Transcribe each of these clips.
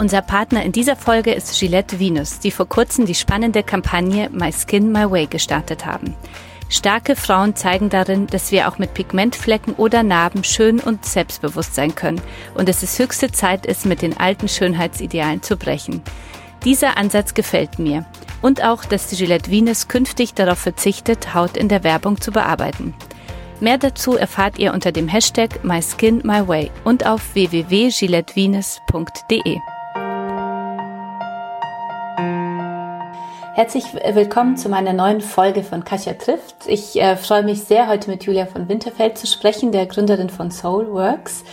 Unser Partner in dieser Folge ist Gillette Venus, die vor kurzem die spannende Kampagne My Skin My Way gestartet haben. Starke Frauen zeigen darin, dass wir auch mit Pigmentflecken oder Narben schön und selbstbewusst sein können und dass es höchste Zeit ist, mit den alten Schönheitsidealen zu brechen. Dieser Ansatz gefällt mir. Und auch, dass die Gillette Venus künftig darauf verzichtet, Haut in der Werbung zu bearbeiten. Mehr dazu erfahrt ihr unter dem Hashtag MySkinMyWay und auf www.gillettevenus.de. Herzlich willkommen zu meiner neuen Folge von Kasia trifft. Ich äh, freue mich sehr, heute mit Julia von Winterfeld zu sprechen, der Gründerin von Soulworks,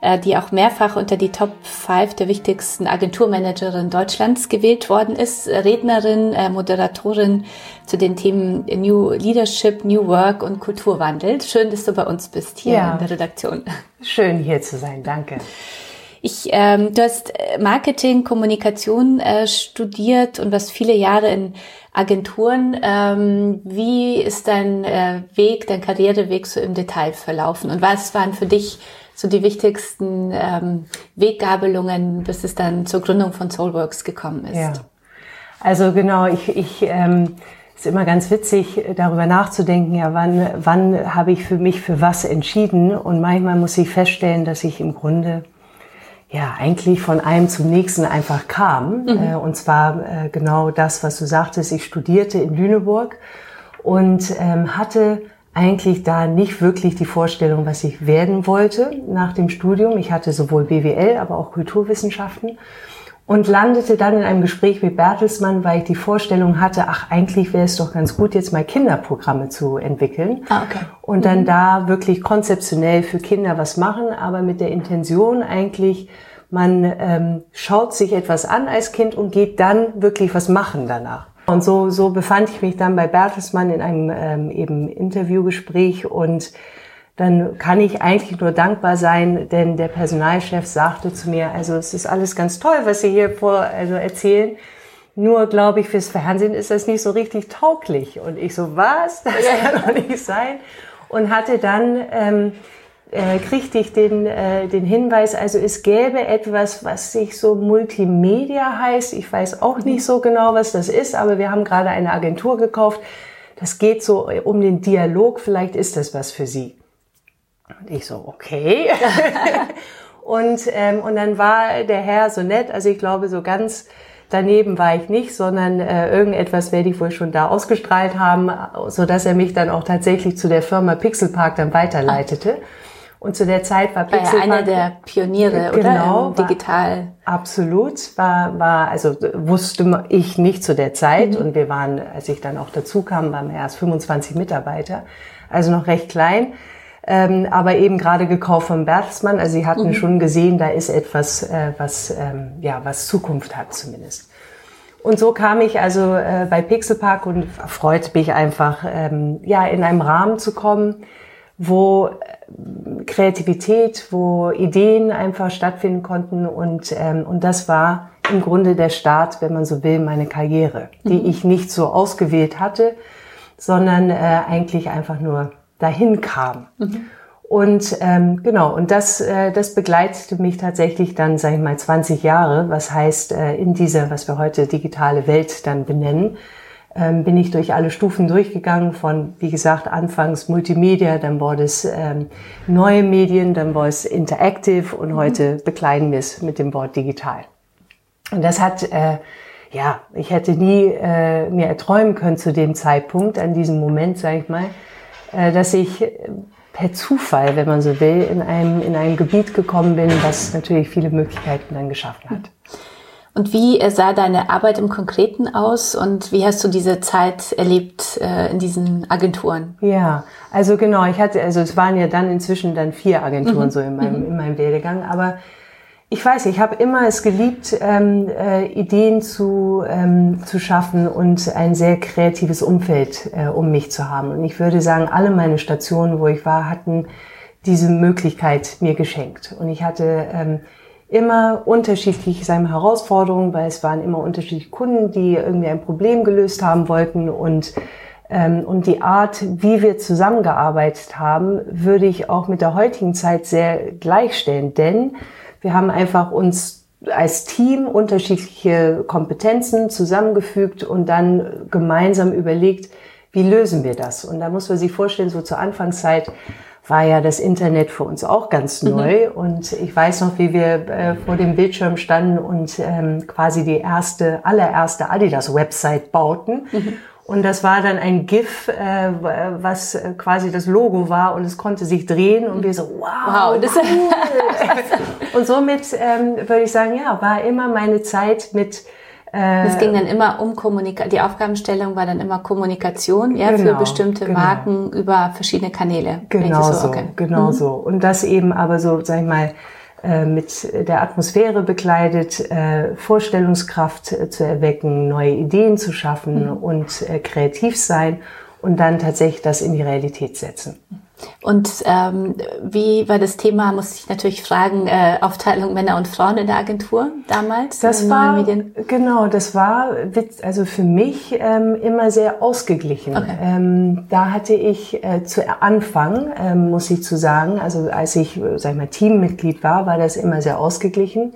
äh, die auch mehrfach unter die Top 5 der wichtigsten Agenturmanagerinnen Deutschlands gewählt worden ist. Rednerin, äh, Moderatorin zu den Themen New Leadership, New Work und Kulturwandel. Schön, dass du bei uns bist hier ja. in der Redaktion. Schön hier zu sein, danke. Ich, ähm, du hast äh, Marketing, Kommunikation äh, studiert und warst viele Jahre in Agenturen. Ähm, wie ist dein äh, Weg, dein Karriereweg so im Detail verlaufen? Und was waren für dich so die wichtigsten ähm, Weggabelungen, bis es dann zur Gründung von Soulworks gekommen ist? Ja. Also genau, ich, ich ähm, ist immer ganz witzig, darüber nachzudenken, ja, wann, wann habe ich für mich für was entschieden? Und manchmal muss ich feststellen, dass ich im Grunde ja, eigentlich von einem zum nächsten einfach kam. Mhm. Äh, und zwar äh, genau das, was du sagtest. Ich studierte in Lüneburg und ähm, hatte eigentlich da nicht wirklich die Vorstellung, was ich werden wollte nach dem Studium. Ich hatte sowohl BWL, aber auch Kulturwissenschaften und landete dann in einem Gespräch mit Bertelsmann, weil ich die Vorstellung hatte, ach, eigentlich wäre es doch ganz gut, jetzt mal Kinderprogramme zu entwickeln. Ah, okay. Und dann mhm. da wirklich konzeptionell für Kinder was machen, aber mit der Intention eigentlich, man ähm, schaut sich etwas an als Kind und geht dann wirklich was machen danach. Und so, so befand ich mich dann bei Bertelsmann in einem ähm, eben Interviewgespräch und dann kann ich eigentlich nur dankbar sein, denn der Personalchef sagte zu mir, also es ist alles ganz toll, was Sie hier vor, also erzählen. Nur glaube ich, fürs Fernsehen ist das nicht so richtig tauglich. Und ich so, was? Das kann doch nicht sein. Und hatte dann, ähm, äh, kriegte ich den, äh, den Hinweis, also es gäbe etwas, was sich so Multimedia heißt. Ich weiß auch nicht so genau, was das ist, aber wir haben gerade eine Agentur gekauft. Das geht so um den Dialog. Vielleicht ist das was für Sie. Und ich so, okay. und, ähm, und dann war der Herr so nett, also ich glaube, so ganz daneben war ich nicht, sondern äh, irgendetwas werde ich wohl schon da ausgestrahlt haben, so dass er mich dann auch tatsächlich zu der Firma Pixelpark dann weiterleitete. Und zu der Zeit war Pixelpark... War ja einer der Pioniere, genau, oder? digital. War, absolut. War, war, also wusste ich nicht zu der Zeit. Mhm. Und wir waren, als ich dann auch dazu kam, waren wir erst 25 Mitarbeiter. Also noch recht klein ähm, aber eben gerade gekauft von Bertelsmann. Also sie hatten mhm. schon gesehen, da ist etwas, äh, was, ähm, ja, was Zukunft hat zumindest. Und so kam ich also äh, bei Pixelpark und freute mich einfach, ähm, ja, in einem Rahmen zu kommen, wo äh, Kreativität, wo Ideen einfach stattfinden konnten und, ähm, und das war im Grunde der Start, wenn man so will, meine Karriere, die mhm. ich nicht so ausgewählt hatte, sondern äh, eigentlich einfach nur dahin kam. Mhm. Und ähm, genau, und das, äh, das begleitete mich tatsächlich dann, sage ich mal, 20 Jahre. Was heißt, äh, in dieser, was wir heute digitale Welt dann benennen, ähm, bin ich durch alle Stufen durchgegangen von, wie gesagt, anfangs Multimedia, dann wurde es ähm, neue Medien, dann war es Interactive und mhm. heute bekleiden wir es mit dem Wort digital. Und das hat, äh, ja, ich hätte nie äh, mir erträumen können zu dem Zeitpunkt, an diesem Moment, sage ich mal, dass ich per Zufall, wenn man so will, in einem, in einem Gebiet gekommen bin, was natürlich viele Möglichkeiten dann geschaffen hat. Und wie sah deine Arbeit im Konkreten aus und wie hast du diese Zeit erlebt äh, in diesen Agenturen? Ja, also genau, ich hatte, also es waren ja dann inzwischen dann vier Agenturen mhm. so in meinem, mhm. in meinem Werdegang, aber ich weiß, ich habe immer es geliebt, ähm, äh, Ideen zu, ähm, zu schaffen und ein sehr kreatives Umfeld äh, um mich zu haben. Und ich würde sagen, alle meine Stationen, wo ich war, hatten diese Möglichkeit mir geschenkt. Und ich hatte ähm, immer unterschiedliche sagen Herausforderungen, weil es waren immer unterschiedliche Kunden, die irgendwie ein Problem gelöst haben wollten und ähm, und die Art, wie wir zusammengearbeitet haben, würde ich auch mit der heutigen Zeit sehr gleichstellen, denn wir haben einfach uns als Team unterschiedliche Kompetenzen zusammengefügt und dann gemeinsam überlegt, wie lösen wir das? Und da muss man sich vorstellen, so zur Anfangszeit war ja das Internet für uns auch ganz mhm. neu. Mhm. Und ich weiß noch, wie wir äh, vor dem Bildschirm standen und ähm, quasi die erste, allererste Adidas-Website bauten. Mhm. Und das war dann ein GIF, äh, was äh, quasi das Logo war und es konnte sich drehen und wir so, wow, wow das cool. und somit ähm, würde ich sagen, ja, war immer meine Zeit mit äh, es ging dann immer um Kommunikation, die Aufgabenstellung war dann immer Kommunikation, ja, genau, für bestimmte genau. Marken über verschiedene Kanäle. Genau so, okay. genau mhm. so. Und das eben aber so, sag ich mal, mit der Atmosphäre bekleidet, äh, Vorstellungskraft äh, zu erwecken, neue Ideen zu schaffen mhm. und kreativ sein und dann tatsächlich das in die Realität setzen. Und ähm, wie war das Thema, muss ich natürlich fragen, äh, Aufteilung Männer und Frauen in der Agentur damals? Das war, genau, das war also für mich ähm, immer sehr ausgeglichen. Okay. Ähm, da hatte ich äh, zu Anfang, ähm, muss ich zu sagen, also als ich, sag ich mal, Teammitglied war, war das immer sehr ausgeglichen.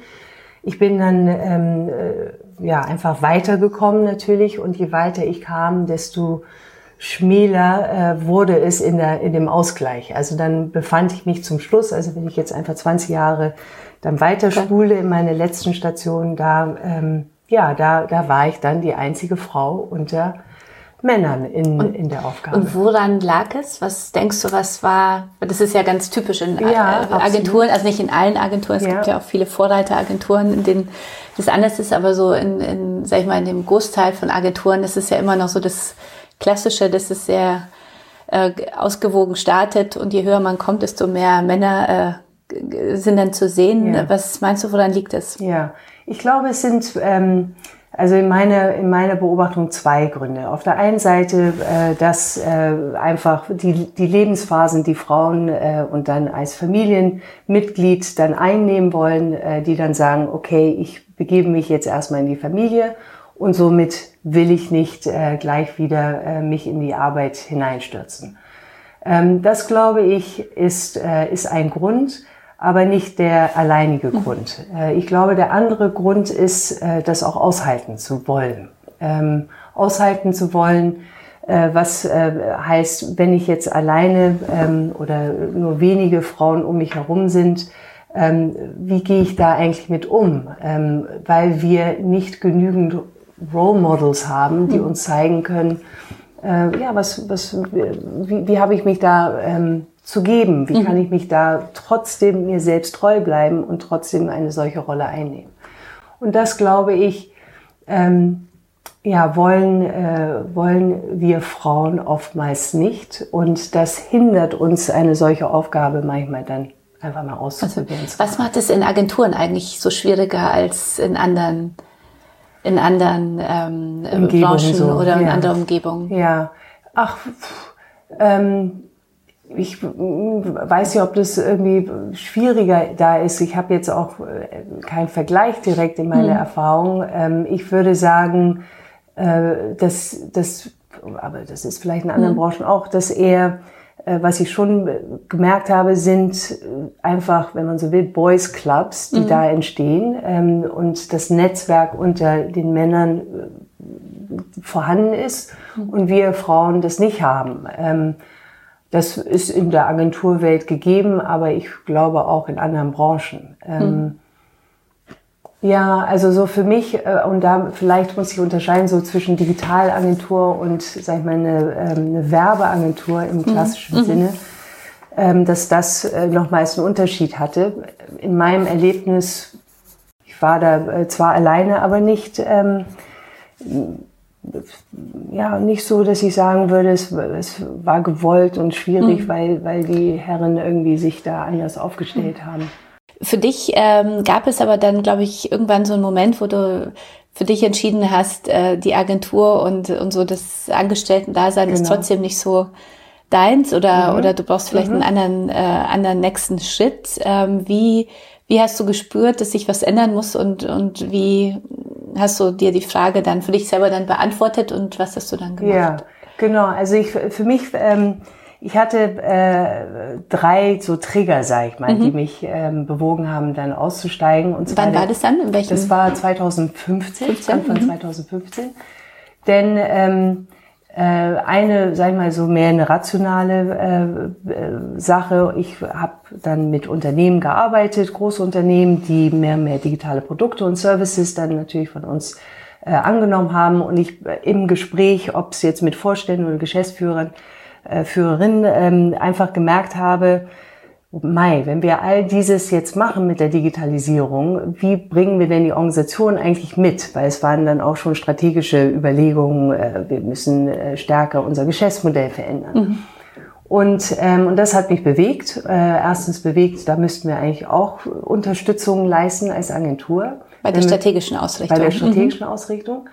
Ich bin dann ähm, äh, ja einfach weitergekommen natürlich und je weiter ich kam, desto schmäler äh, wurde es in, der, in dem Ausgleich. Also dann befand ich mich zum Schluss, also wenn ich jetzt einfach 20 Jahre dann weiterspule in meine letzten Station, da, ähm, ja, da, da war ich dann die einzige Frau unter Männern in, und, in der Aufgabe. Und woran lag es? Was denkst du, was war, das ist ja ganz typisch in ja, äh, Agenturen, also nicht in allen Agenturen, es ja. gibt ja auch viele Vorreiteragenturen, in denen das anders ist, aber so in, in, sag ich mal, in dem Großteil von Agenturen ist es ja immer noch so, dass klassische, dass es sehr äh, ausgewogen startet und je höher man kommt, desto mehr Männer äh, sind dann zu sehen. Ja. Was meinst du, woran liegt es? Ja, ich glaube, es sind ähm, also in meiner, in meiner Beobachtung zwei Gründe. Auf der einen Seite, äh, dass äh, einfach die, die Lebensphasen, die Frauen äh, und dann als Familienmitglied dann einnehmen wollen, äh, die dann sagen, okay, ich begebe mich jetzt erstmal in die Familie und somit will ich nicht äh, gleich wieder äh, mich in die Arbeit hineinstürzen. Ähm, das glaube ich ist, äh, ist ein Grund, aber nicht der alleinige mhm. Grund. Äh, ich glaube, der andere Grund ist, äh, das auch aushalten zu wollen. Ähm, aushalten zu wollen, äh, was heißt, wenn ich jetzt alleine ähm, oder nur wenige Frauen um mich herum sind, ähm, wie gehe ich da eigentlich mit um? Ähm, weil wir nicht genügend Role Models haben, die hm. uns zeigen können, äh, ja, was, was, wie, wie habe ich mich da ähm, zu geben? Wie mhm. kann ich mich da trotzdem mir selbst treu bleiben und trotzdem eine solche Rolle einnehmen? Und das glaube ich, ähm, ja, wollen, äh, wollen wir Frauen oftmals nicht. Und das hindert uns, eine solche Aufgabe manchmal dann einfach mal auszuprobieren. Also, was macht es in Agenturen eigentlich so schwieriger als in anderen in anderen ähm, Branchen so. oder in ja. anderer Umgebung. Ja, ach, ähm, ich weiß nicht, ob das irgendwie schwieriger da ist. Ich habe jetzt auch äh, keinen Vergleich direkt in meiner hm. Erfahrung. Ähm, ich würde sagen, äh, dass das, aber das ist vielleicht in anderen hm. Branchen auch, dass eher äh, was ich schon gemerkt habe, sind äh, einfach, wenn man so will, Boys Clubs, die mhm. da entstehen ähm, und das Netzwerk unter den Männern äh, vorhanden ist mhm. und wir Frauen das nicht haben. Ähm, das ist in der Agenturwelt gegeben, aber ich glaube auch in anderen Branchen. Ähm, mhm. Ja, also so für mich, äh, und da vielleicht muss ich unterscheiden so zwischen Digitalagentur und, sag ich mal, eine, ähm, eine Werbeagentur im mhm. klassischen mhm. Sinne, ähm, dass das äh, nochmals einen Unterschied hatte. In meinem Erlebnis, ich war da äh, zwar alleine, aber nicht, ähm, ja, nicht so, dass ich sagen würde, es, es war gewollt und schwierig, mhm. weil, weil die Herren irgendwie sich da anders aufgestellt haben. Für dich ähm, gab es aber dann, glaube ich, irgendwann so einen Moment, wo du für dich entschieden hast, äh, die Agentur und, und so das Angestellten-Dasein genau. ist trotzdem nicht so deins oder, mhm. oder du brauchst vielleicht mhm. einen anderen, äh, anderen nächsten Schritt. Ähm, wie, wie hast du gespürt, dass sich was ändern muss und, und wie hast du dir die Frage dann für dich selber dann beantwortet und was hast du dann gemacht? Ja, genau. Also ich, für mich, ähm, ich hatte äh, drei so Trigger, sag ich mal, mhm. die mich ähm, bewogen haben, dann auszusteigen. Und Wann war das dann? In welchem? Das war 2015, 15? Anfang mhm. 2015. Denn ähm, äh, eine, sag ich mal so, mehr eine rationale äh, äh, Sache. Ich habe dann mit Unternehmen gearbeitet, große Unternehmen, die mehr und mehr digitale Produkte und Services dann natürlich von uns äh, angenommen haben. Und ich äh, im Gespräch, ob es jetzt mit Vorständen oder Geschäftsführern, äh, Führerinnen, ähm, einfach gemerkt habe, Mai, wenn wir all dieses jetzt machen mit der Digitalisierung, wie bringen wir denn die Organisation eigentlich mit? Weil es waren dann auch schon strategische Überlegungen, äh, wir müssen äh, stärker unser Geschäftsmodell verändern. Mhm. Und, ähm, und das hat mich bewegt. Äh, erstens bewegt, da müssten wir eigentlich auch Unterstützung leisten als Agentur. Bei der strategischen Ausrichtung. Bei der strategischen mhm. Ausrichtung.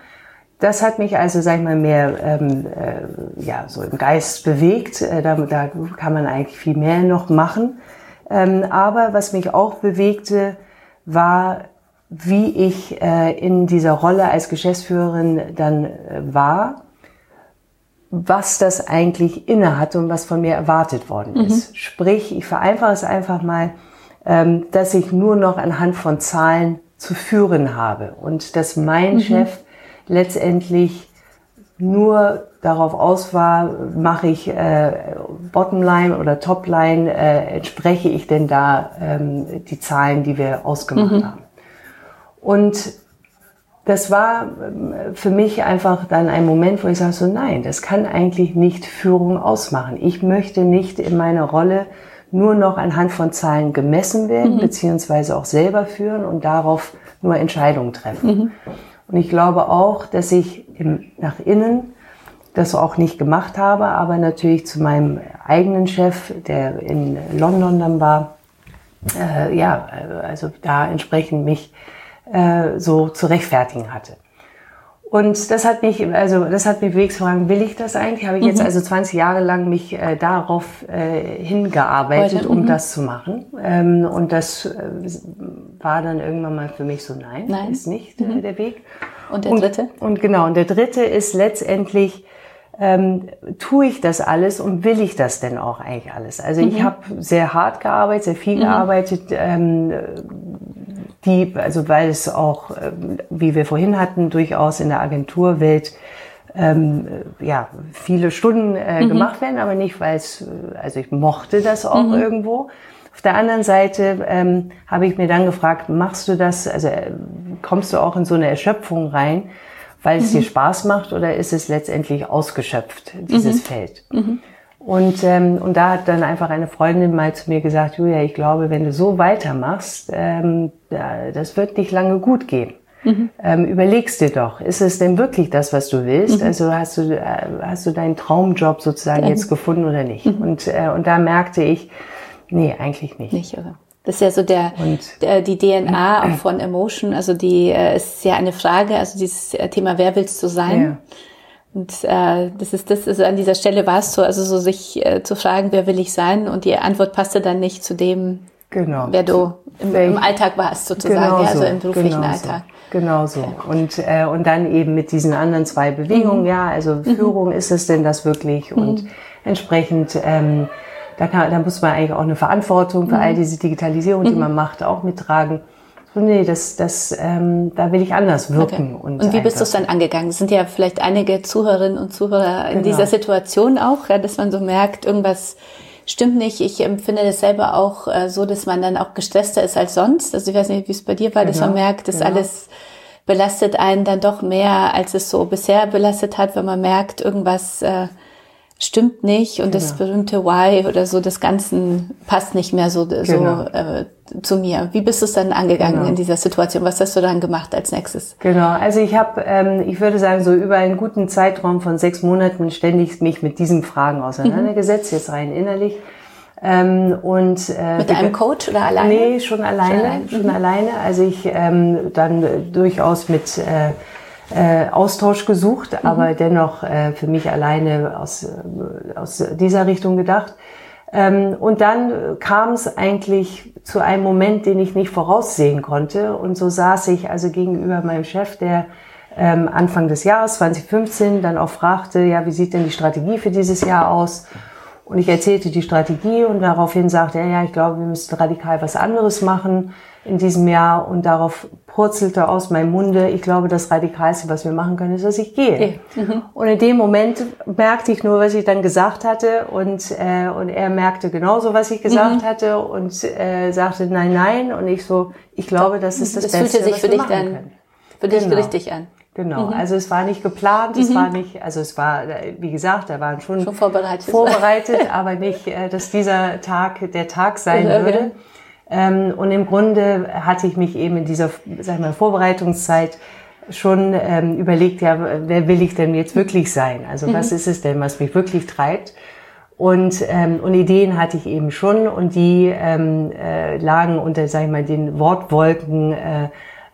Das hat mich also, sag ich mal, mehr ähm, äh, ja, so im Geist bewegt. Äh, da, da kann man eigentlich viel mehr noch machen. Ähm, aber was mich auch bewegte, war, wie ich äh, in dieser Rolle als Geschäftsführerin dann äh, war, was das eigentlich inne hatte und was von mir erwartet worden mhm. ist. Sprich, ich vereinfache es einfach mal, ähm, dass ich nur noch anhand von Zahlen zu führen habe und dass mein mhm. Chef letztendlich nur darauf aus war, mache ich äh, Bottomline oder Topline, äh, entspreche ich denn da ähm, die Zahlen, die wir ausgemacht mhm. haben. Und das war ähm, für mich einfach dann ein Moment, wo ich sage so, nein, das kann eigentlich nicht Führung ausmachen. Ich möchte nicht in meiner Rolle nur noch anhand von Zahlen gemessen werden, mhm. beziehungsweise auch selber führen und darauf nur Entscheidungen treffen. Mhm. Und ich glaube auch, dass ich im, nach innen das auch nicht gemacht habe, aber natürlich zu meinem eigenen Chef, der in London dann war, äh, ja, also da entsprechend mich äh, so zu rechtfertigen hatte. Und das hat mich, also das hat mich bewegt zu fragen, will ich das eigentlich? Habe ich jetzt mhm. also 20 Jahre lang mich äh, darauf äh, hingearbeitet, Heute, um mhm. das zu machen. Ähm, und das äh, war dann irgendwann mal für mich so, nein, nein. ist nicht äh, mhm. der Weg. Und der dritte? Und, und, genau, und der dritte ist letztendlich, ähm, tue ich das alles und will ich das denn auch eigentlich alles? Also ich mhm. habe sehr hart gearbeitet, sehr viel mhm. gearbeitet. Ähm, die, also weil es auch, ähm, wie wir vorhin hatten, durchaus in der Agenturwelt ähm, ja, viele Stunden äh, mhm. gemacht werden, aber nicht, weil es, äh, also ich mochte das auch mhm. irgendwo. Auf der anderen Seite ähm, habe ich mir dann gefragt, machst du das, also äh, kommst du auch in so eine Erschöpfung rein, weil es mhm. dir Spaß macht oder ist es letztendlich ausgeschöpft, dieses mhm. Feld? Und, ähm, und da hat dann einfach eine Freundin mal zu mir gesagt, Julia, ich glaube, wenn du so weitermachst, ähm, das wird nicht lange gut gehen. Mhm. Ähm, überlegst dir doch, ist es denn wirklich das, was du willst? Mhm. Also hast du, äh, hast du deinen Traumjob sozusagen mhm. jetzt gefunden oder nicht? Mhm. Und, äh, und da merkte ich, nee, eigentlich nicht. Nicht, oder? Das ist ja so der, der die DNA auch von Emotion. Also die äh, ist ja eine Frage, also dieses Thema, wer willst du sein? Ja. Und äh, das ist das, also an dieser Stelle war es so, also so sich äh, zu fragen, wer will ich sein? Und die Antwort passte dann nicht zu dem, genau. wer du im, im Alltag warst, sozusagen, genau ja, also im beruflichen genau Alltag. So. Genau so. Und, äh, und dann eben mit diesen anderen zwei Bewegungen, mhm. ja, also mhm. Führung, mhm. ist es denn das wirklich? Und mhm. entsprechend, ähm, da, kann, da muss man eigentlich auch eine Verantwortung für all mhm. diese Digitalisierung, die man macht, auch mittragen nee, das, das, ähm, da will ich anders wirken. Okay. Und, und wie bist du es dann angegangen? Es sind ja vielleicht einige Zuhörerinnen und Zuhörer in genau. dieser Situation auch, ja, dass man so merkt, irgendwas stimmt nicht. Ich empfinde das selber auch äh, so, dass man dann auch gestresster ist als sonst. Also ich weiß nicht, wie es bei dir war, genau. dass man genau. merkt, dass genau. alles belastet einen dann doch mehr, als es so bisher belastet hat, wenn man merkt, irgendwas äh, stimmt nicht und genau. das berühmte Why oder so des Ganzen passt nicht mehr so, genau. so äh, zu mir. Wie bist du es dann angegangen genau. in dieser Situation? Was hast du dann gemacht als nächstes? Genau, also ich habe, ähm, ich würde sagen, so über einen guten Zeitraum von sechs Monaten ständig mich mit diesen Fragen auseinandergesetzt, mhm. jetzt rein innerlich. Ähm, und, äh, Mit einem Coach oder alleine? Nee, schon alleine. Schon alleine. Schon mhm. alleine. Also ich ähm, dann durchaus mit äh, äh, Austausch gesucht, mhm. aber dennoch äh, für mich alleine aus, äh, aus dieser Richtung gedacht. Ähm, und dann kam es eigentlich zu einem Moment, den ich nicht voraussehen konnte. Und so saß ich also gegenüber meinem Chef, der ähm, Anfang des Jahres 2015 dann auch fragte, ja, wie sieht denn die Strategie für dieses Jahr aus? Und ich erzählte die Strategie und daraufhin sagte er, ja, ich glaube, wir müssen radikal was anderes machen in diesem Jahr. Und darauf purzelte aus meinem Munde, ich glaube, das Radikalste, was wir machen können, ist, dass ich gehe. Mhm. Und in dem Moment merkte ich nur, was ich dann gesagt hatte. Und, äh, und er merkte genauso, was ich gesagt mhm. hatte und äh, sagte, nein, nein. Und ich so, ich glaube, das ist das, das Beste, fühlte sich für dich dann, können. für dich genau. richtig an. Genau, mhm. also es war nicht geplant, es mhm. war nicht, also es war, wie gesagt, da waren schon, schon vorbereitet, vorbereitet aber nicht, äh, dass dieser Tag der Tag sein würde. Ähm, und im Grunde hatte ich mich eben in dieser, sag mal, Vorbereitungszeit schon ähm, überlegt, ja, wer will ich denn jetzt wirklich sein? Also mhm. was ist es denn, was mich wirklich treibt? Und, ähm, und Ideen hatte ich eben schon und die ähm, äh, lagen unter, sag ich mal, den Wortwolken äh,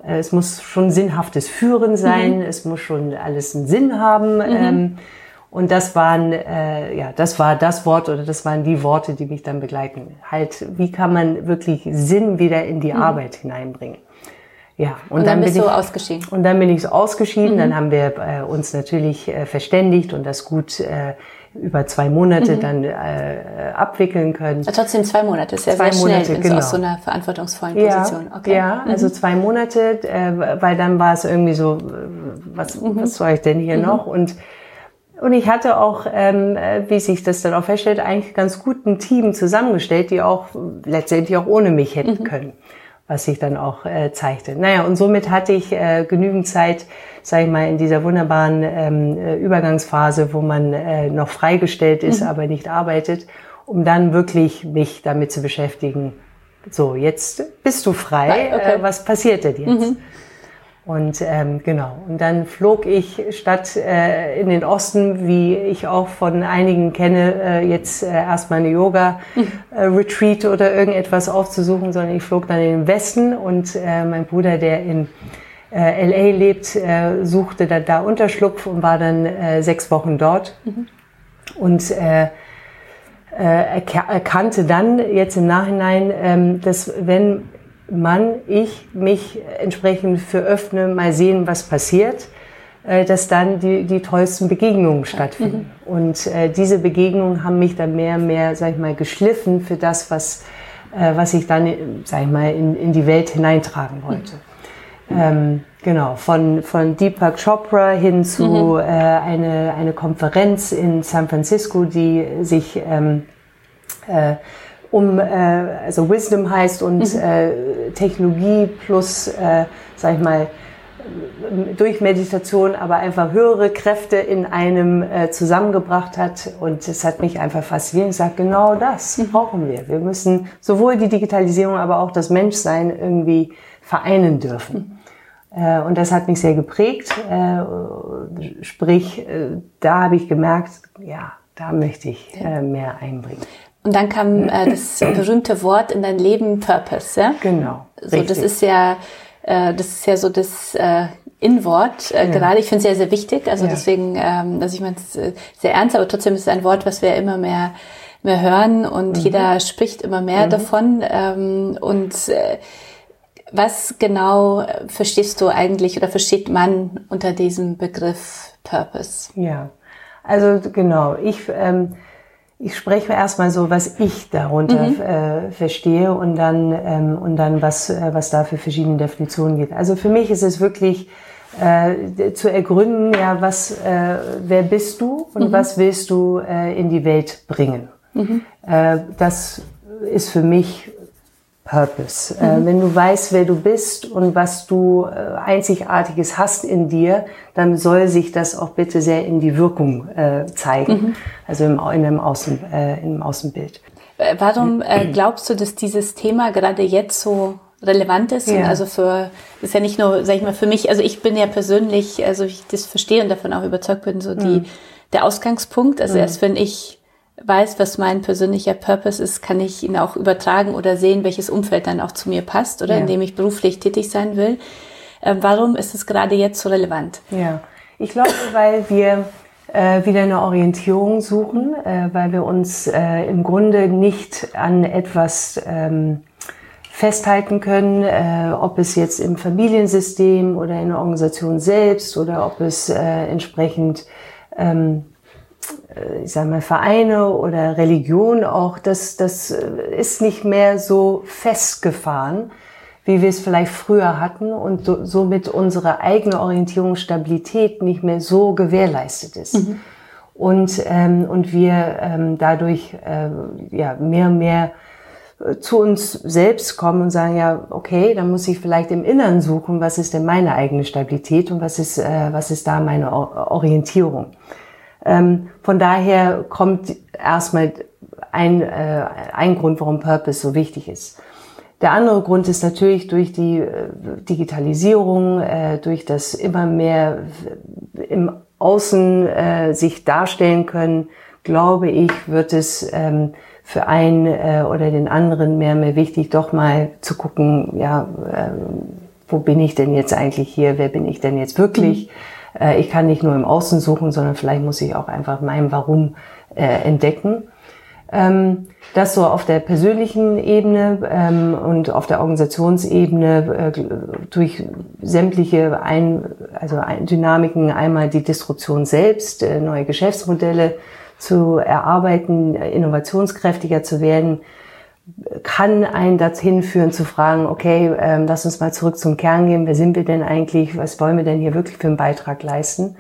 äh, es muss schon sinnhaftes Führen sein, mhm. es muss schon alles einen Sinn haben. Mhm. Ähm, und das waren, äh, ja, das war das Wort oder das waren die Worte, die mich dann begleiten. Halt, wie kann man wirklich Sinn wieder in die mhm. Arbeit hineinbringen? Ja, und, und dann, dann bist bin du ich, ausgeschieden. Und dann bin ich so ausgeschieden. Mhm. Dann haben wir äh, uns natürlich äh, verständigt und das gut äh, über zwei Monate mhm. dann äh, abwickeln können. Aber trotzdem zwei Monate ist ja zwei sehr Monate, schnell genau. aus so einer verantwortungsvollen Position. Ja, okay. ja mhm. also zwei Monate, äh, weil dann war es irgendwie so, äh, was, mhm. was soll ich denn hier mhm. noch? Und und ich hatte auch, ähm, äh, wie sich das dann auch feststellt, eigentlich ganz gut ein Team zusammengestellt, die auch letztendlich auch ohne mich hätten mhm. können was sich dann auch äh, zeigte. Naja, und somit hatte ich äh, genügend Zeit, sage ich mal, in dieser wunderbaren ähm, äh, Übergangsphase, wo man äh, noch freigestellt ist, mhm. aber nicht arbeitet, um dann wirklich mich damit zu beschäftigen. So, jetzt bist du frei. Okay. Äh, was passiert denn jetzt? Mhm. Und ähm, genau, und dann flog ich statt äh, in den Osten, wie ich auch von einigen kenne, äh, jetzt äh, erstmal eine Yoga-Retreat äh, oder irgendetwas aufzusuchen, sondern ich flog dann in den Westen und äh, mein Bruder, der in äh, LA lebt, äh, suchte dann da Unterschlupf und war dann äh, sechs Wochen dort. Mhm. Und äh, äh, erkannte dann jetzt im Nachhinein, ähm, dass wenn man, ich mich entsprechend für öffne, mal sehen, was passiert, äh, dass dann die, die tollsten Begegnungen stattfinden. Mhm. Und äh, diese Begegnungen haben mich dann mehr und mehr, sag ich mal, geschliffen für das, was, äh, was ich dann, sag ich mal, in, in die Welt hineintragen wollte. Mhm. Ähm, genau, von, von Deepak Chopra hin zu mhm. äh, eine, eine Konferenz in San Francisco, die sich ähm, äh, um, äh, also Wisdom heißt und mhm. äh, Technologie plus, äh, sag ich mal, durch Meditation aber einfach höhere Kräfte in einem äh, zusammengebracht hat. Und es hat mich einfach fasziniert. Ich sage, genau das mhm. brauchen wir. Wir müssen sowohl die Digitalisierung, aber auch das Menschsein irgendwie vereinen dürfen. Mhm. Äh, und das hat mich sehr geprägt. Äh, sprich, äh, da habe ich gemerkt, ja, da möchte ich äh, mehr einbringen. Und dann kam äh, das berühmte Wort in dein Leben Purpose, ja? Genau. So, das ist ja, äh, das ist ja so das äh, In-Wort äh, ja. gerade. Ich finde es sehr, sehr wichtig. Also ja. deswegen, ähm, also ich meine es äh, sehr ernst, aber trotzdem ist es ein Wort, was wir immer mehr mehr hören und mhm. jeder spricht immer mehr mhm. davon. Ähm, und äh, was genau verstehst du eigentlich oder versteht man unter diesem Begriff Purpose? Ja, also genau. Ich ähm, ich spreche erstmal so, was ich darunter mhm. äh, verstehe und dann, ähm, und dann was, äh, was da für verschiedene Definitionen geht. Also für mich ist es wirklich äh, zu ergründen, ja, was, äh, wer bist du und mhm. was willst du äh, in die Welt bringen? Mhm. Äh, das ist für mich Purpose. Äh, mhm. Äh, wenn du weißt, wer du bist und was du äh, Einzigartiges hast in dir, dann soll sich das auch bitte sehr in die Wirkung äh, zeigen, mhm. also im, in einem Außen, äh, im Außenbild. Äh, warum glaubst du, dass dieses Thema gerade jetzt so relevant ist? Ja. Also für, ist ja nicht nur, sag ich mal, für mich, also ich bin ja persönlich, also ich das verstehe und davon auch überzeugt bin, so die, mhm. der Ausgangspunkt, also mhm. erst wenn ich weiß, was mein persönlicher Purpose ist, kann ich ihn auch übertragen oder sehen, welches Umfeld dann auch zu mir passt oder ja. in dem ich beruflich tätig sein will. Äh, warum ist es gerade jetzt so relevant? Ja, ich glaube, weil wir äh, wieder eine Orientierung suchen, äh, weil wir uns äh, im Grunde nicht an etwas ähm, festhalten können, äh, ob es jetzt im Familiensystem oder in der Organisation selbst oder ob es äh, entsprechend ähm, äh, ich sage mal, Vereine oder Religion auch, das, das äh, ist nicht mehr so festgefahren, wie wir es vielleicht früher hatten und so, somit unsere eigene Orientierungsstabilität nicht mehr so gewährleistet ist. Mhm. Und, ähm, und wir ähm, dadurch äh, ja, mehr und mehr äh, zu uns selbst kommen und sagen, ja, okay, dann muss ich vielleicht im Inneren suchen, was ist denn meine eigene Stabilität und was ist, äh, was ist da meine Orientierung. Ähm, von daher kommt erstmal ein, äh, ein Grund, warum Purpose so wichtig ist. Der andere Grund ist natürlich durch die äh, Digitalisierung, äh, durch das immer mehr im Außen äh, sich darstellen können, glaube ich, wird es ähm, für einen äh, oder den anderen mehr und mehr wichtig, doch mal zu gucken, ja, ähm, wo bin ich denn jetzt eigentlich hier? Wer bin ich denn jetzt wirklich? Mhm. Äh, ich kann nicht nur im Außen suchen, sondern vielleicht muss ich auch einfach mein Warum äh, entdecken. Ähm, das so auf der persönlichen Ebene ähm, und auf der Organisationsebene äh, durch sämtliche ein, also ein Dynamiken, einmal die Disruption selbst, äh, neue Geschäftsmodelle zu erarbeiten, innovationskräftiger zu werden, kann einen dahin führen zu fragen, okay, ähm, lass uns mal zurück zum Kern gehen, wer sind wir denn eigentlich, was wollen wir denn hier wirklich für einen Beitrag leisten?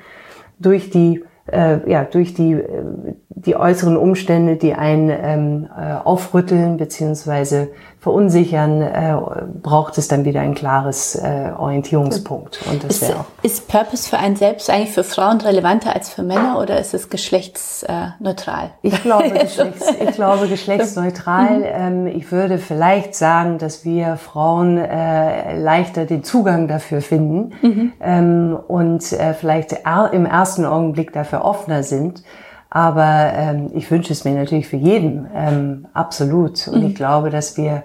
Durch die äh, ja, durch die, äh, die äußeren Umstände, die einen ähm, äh, aufrütteln beziehungsweise verunsichern, äh, braucht es dann wieder ein klares äh, Orientierungspunkt. Und das ist, auch ist Purpose für einen selbst eigentlich für Frauen relevanter als für Männer oder ist es geschlechtsneutral? Ich glaube, geschlechts, ich glaube geschlechtsneutral. Mhm. Ähm, ich würde vielleicht sagen, dass wir Frauen äh, leichter den Zugang dafür finden mhm. ähm, und äh, vielleicht im ersten Augenblick dafür offener sind. Aber ähm, ich wünsche es mir natürlich für jeden, ähm, absolut. Und mhm. ich glaube, dass wir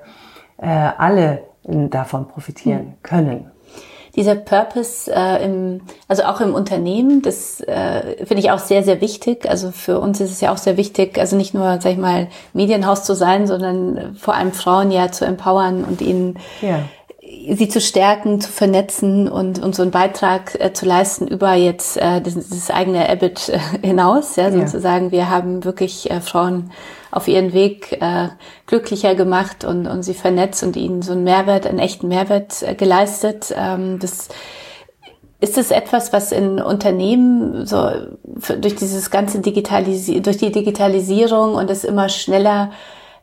äh, alle davon profitieren mhm. können dieser Purpose äh, im, also auch im Unternehmen, das äh, finde ich auch sehr, sehr wichtig. Also für uns ist es ja auch sehr wichtig, also nicht nur, sag ich mal, Medienhaus zu sein, sondern vor allem Frauen ja zu empowern und ihnen ja sie zu stärken, zu vernetzen und, und so einen Beitrag äh, zu leisten über jetzt äh, das, das eigene Abbott äh, hinaus, ja, sozusagen. Ja. Wir haben wirklich äh, Frauen auf ihren Weg äh, glücklicher gemacht und, und sie vernetzt und ihnen so einen Mehrwert, einen echten Mehrwert äh, geleistet. Ähm, das ist es etwas, was in Unternehmen so durch dieses ganze Digitalisi durch die Digitalisierung und es immer schneller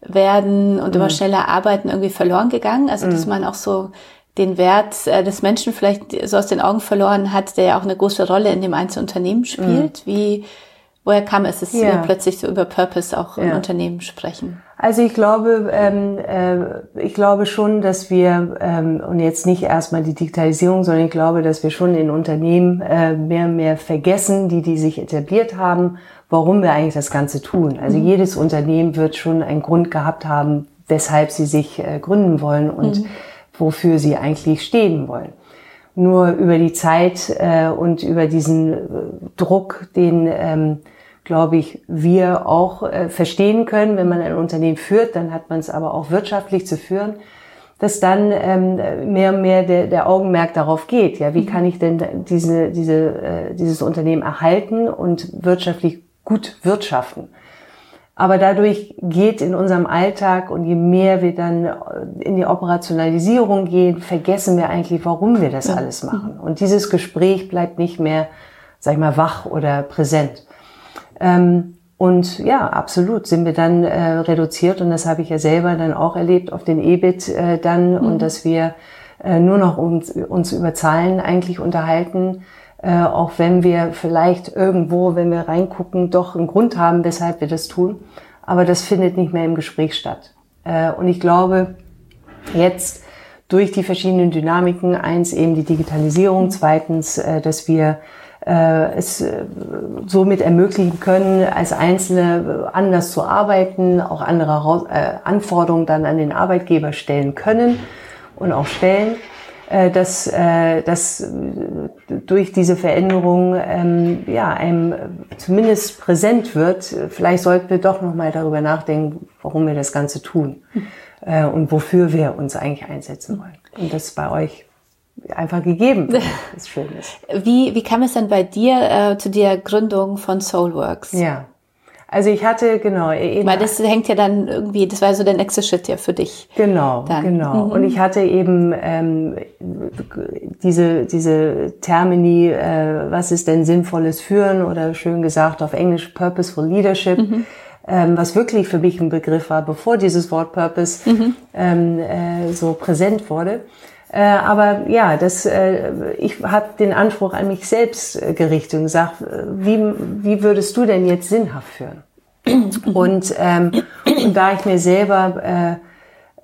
werden und mhm. immer schneller arbeiten irgendwie verloren gegangen? Also, dass mhm. man auch so den Wert äh, des Menschen vielleicht so aus den Augen verloren hat, der ja auch eine große Rolle in dem einzelnen Unternehmen spielt. Mhm. Wie, woher kam es, dass ja. wir plötzlich so über Purpose auch ja. im Unternehmen sprechen? Also ich glaube, ähm, äh, ich glaube schon, dass wir ähm, und jetzt nicht erstmal die Digitalisierung, sondern ich glaube, dass wir schon in Unternehmen äh, mehr und mehr vergessen, die die sich etabliert haben, warum wir eigentlich das Ganze tun. Also mhm. jedes Unternehmen wird schon einen Grund gehabt haben, weshalb sie sich äh, gründen wollen und mhm wofür sie eigentlich stehen wollen. Nur über die Zeit äh, und über diesen äh, Druck, den, ähm, glaube ich, wir auch äh, verstehen können, wenn man ein Unternehmen führt, dann hat man es aber auch wirtschaftlich zu führen, dass dann ähm, mehr und mehr der, der Augenmerk darauf geht. Ja, wie mhm. kann ich denn diese, diese, äh, dieses Unternehmen erhalten und wirtschaftlich gut wirtschaften? Aber dadurch geht in unserem Alltag und je mehr wir dann in die Operationalisierung gehen, vergessen wir eigentlich, warum wir das alles machen. Und dieses Gespräch bleibt nicht mehr, sag ich mal, wach oder präsent. Ähm, und ja, absolut sind wir dann äh, reduziert und das habe ich ja selber dann auch erlebt auf den EBIT äh, dann mhm. und dass wir äh, nur noch uns, uns über Zahlen eigentlich unterhalten äh, auch wenn wir vielleicht irgendwo, wenn wir reingucken, doch einen Grund haben, weshalb wir das tun. Aber das findet nicht mehr im Gespräch statt. Äh, und ich glaube, jetzt durch die verschiedenen Dynamiken, eins eben die Digitalisierung, zweitens, äh, dass wir es äh, somit ermöglichen können, als Einzelne anders zu arbeiten, auch andere äh, Anforderungen dann an den Arbeitgeber stellen können und auch stellen äh, dass, äh, dass durch diese Veränderung ähm, ja, einem zumindest präsent wird, vielleicht sollten wir doch nochmal darüber nachdenken, warum wir das Ganze tun äh, und wofür wir uns eigentlich einsetzen wollen. Und das bei euch einfach gegeben wird, ist schön ist. Wie, wie kam es denn bei dir äh, zu der Gründung von Soulworks? Ja. Also ich hatte, genau. Eben, Weil das hängt ja dann irgendwie, das war so der nächste Schritt ja für dich. Genau, dann. genau. Mhm. Und ich hatte eben ähm, diese, diese Termini, äh, was ist denn sinnvolles Führen oder schön gesagt auf Englisch Purposeful Leadership. Mhm. Ähm, was wirklich für mich ein Begriff war, bevor dieses Wort Purpose mhm. ähm, äh, so präsent wurde. Äh, aber ja, das, äh, ich habe den Anspruch an mich selbst äh, gerichtet und gesagt, äh, wie, wie würdest du denn jetzt sinnhaft führen? Und, ähm, und da ich mir selber